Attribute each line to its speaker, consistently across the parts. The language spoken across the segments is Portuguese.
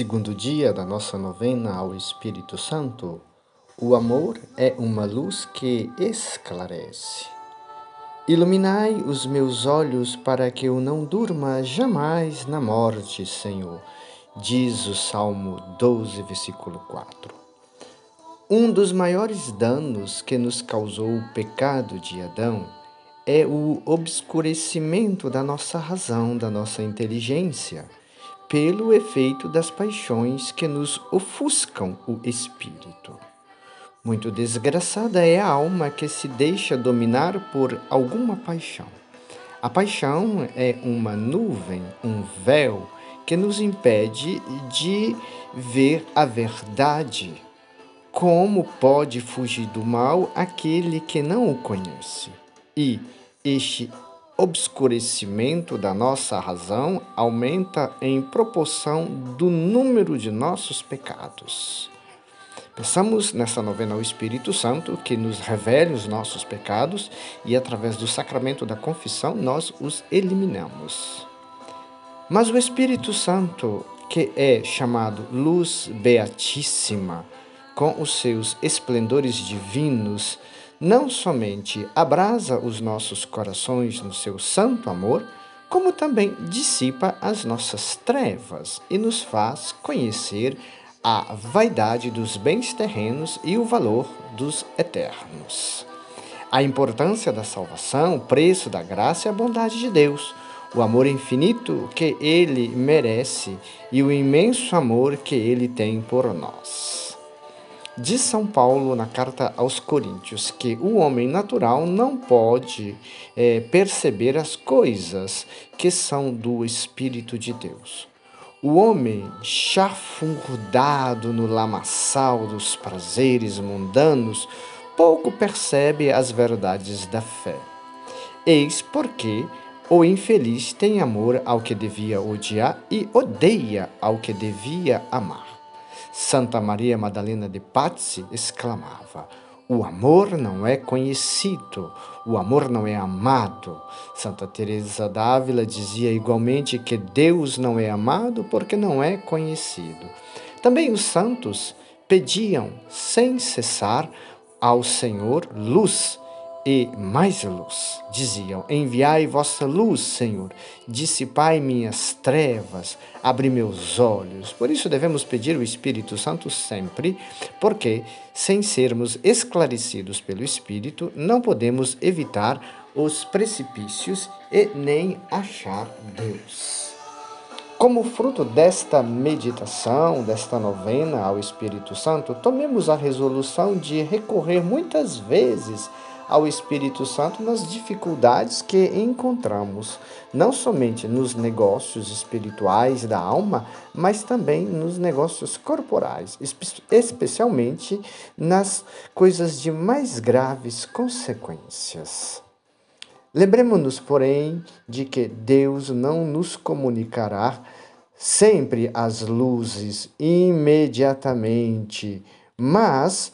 Speaker 1: Segundo dia da nossa novena ao Espírito Santo, o amor é uma luz que esclarece. Iluminai os meus olhos para que eu não durma jamais na morte, Senhor, diz o Salmo 12, versículo 4. Um dos maiores danos que nos causou o pecado de Adão é o obscurecimento da nossa razão, da nossa inteligência pelo efeito das paixões que nos ofuscam o espírito. Muito desgraçada é a alma que se deixa dominar por alguma paixão. A paixão é uma nuvem, um véu que nos impede de ver a verdade. Como pode fugir do mal aquele que não o conhece? E este obscurecimento da nossa razão aumenta em proporção do número de nossos pecados. Peçamos nessa novena ao Espírito Santo que nos revele os nossos pecados e, através do sacramento da confissão, nós os eliminamos. Mas o Espírito Santo, que é chamado Luz Beatíssima, com os seus esplendores divinos, não somente abrasa os nossos corações no seu santo amor, como também dissipa as nossas trevas e nos faz conhecer a vaidade dos bens terrenos e o valor dos eternos. A importância da salvação, o preço da graça e a bondade de Deus, o amor infinito que ele merece e o imenso amor que ele tem por nós. Diz São Paulo na carta aos Coríntios que o homem natural não pode é, perceber as coisas que são do Espírito de Deus. O homem chafurdado no lamaçal dos prazeres mundanos pouco percebe as verdades da fé. Eis porque o infeliz tem amor ao que devia odiar e odeia ao que devia amar. Santa Maria Madalena de Pazzi exclamava: o amor não é conhecido, o amor não é amado. Santa Teresa d'Ávila dizia igualmente que Deus não é amado porque não é conhecido. Também os santos pediam sem cessar ao Senhor luz e mais luz. Diziam: Enviai vossa luz, Senhor, dissipai minhas trevas, abri meus olhos. Por isso devemos pedir o Espírito Santo sempre, porque, sem sermos esclarecidos pelo Espírito, não podemos evitar os precipícios e nem achar Deus. Como fruto desta meditação, desta novena ao Espírito Santo, tomemos a resolução de recorrer muitas vezes ao Espírito Santo nas dificuldades que encontramos, não somente nos negócios espirituais da alma, mas também nos negócios corporais, especialmente nas coisas de mais graves consequências. Lembremos-nos, porém, de que Deus não nos comunicará sempre as luzes imediatamente, mas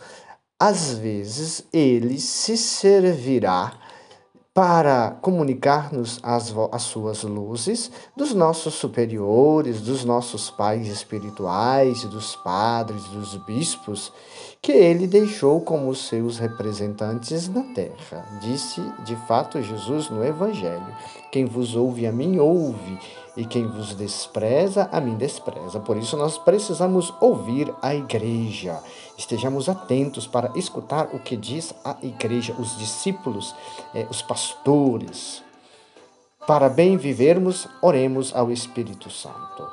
Speaker 1: às vezes ele se servirá para comunicar-nos as, as suas luzes dos nossos superiores, dos nossos pais espirituais, dos padres, dos bispos, que ele deixou como seus representantes na terra. Disse de fato Jesus no Evangelho: Quem vos ouve a mim, ouve, e quem vos despreza, a mim despreza. Por isso nós precisamos ouvir a igreja. Estejamos atentos para escutar o que diz a igreja, os discípulos, eh, os pastores. Para bem vivermos, oremos ao Espírito Santo.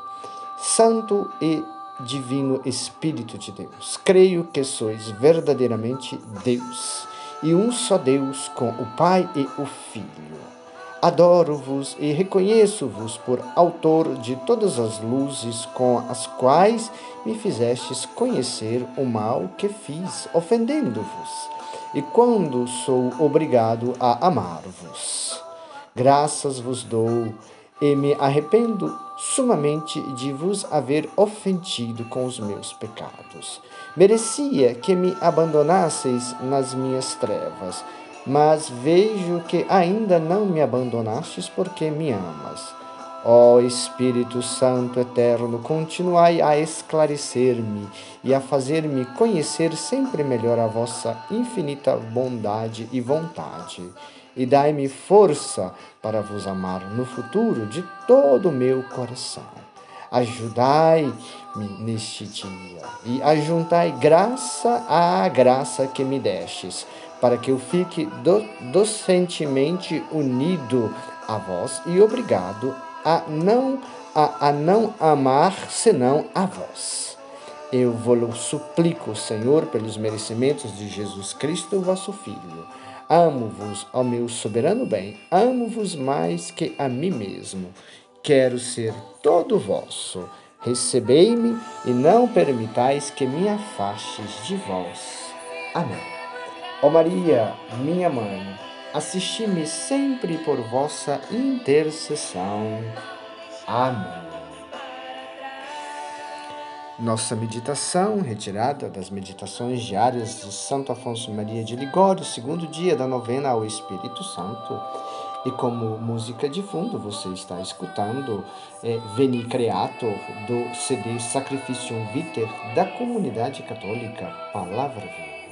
Speaker 1: Santo e Divino Espírito de Deus, creio que sois verdadeiramente Deus e um só Deus com o Pai e o Filho. Adoro-vos e reconheço-vos por autor de todas as luzes com as quais me fizestes conhecer o mal que fiz, ofendendo-vos, e quando sou obrigado a amar-vos. Graças vos dou e me arrependo sumamente de vos haver ofendido com os meus pecados. Merecia que me abandonasseis nas minhas trevas mas vejo que ainda não me abandonastes porque me amas. Ó Espírito Santo eterno, continuai a esclarecer-me e a fazer-me conhecer sempre melhor a vossa infinita bondade e vontade. E dai-me força para vos amar no futuro de todo o meu coração. Ajudai-me neste dia e ajuntai graça à graça que me destes, para que eu fique do, docentemente unido a vós e obrigado a não, a, a não amar senão a vós. Eu vos suplico, Senhor, pelos merecimentos de Jesus Cristo, vosso Filho. Amo-vos, ó meu soberano bem, amo-vos mais que a mim mesmo. Quero ser todo vosso. Recebei-me e não permitais que me afastes de vós. Amém. Ó Maria, minha mãe, assisti-me sempre por vossa intercessão. Amém. Nossa meditação, retirada das meditações diárias de Santo Afonso Maria de Ligório, segundo dia da novena ao Espírito Santo. E como música de fundo, você está escutando é, Veni Creator, do CD Sacrificium Viter, da Comunidade Católica Palavra Viva.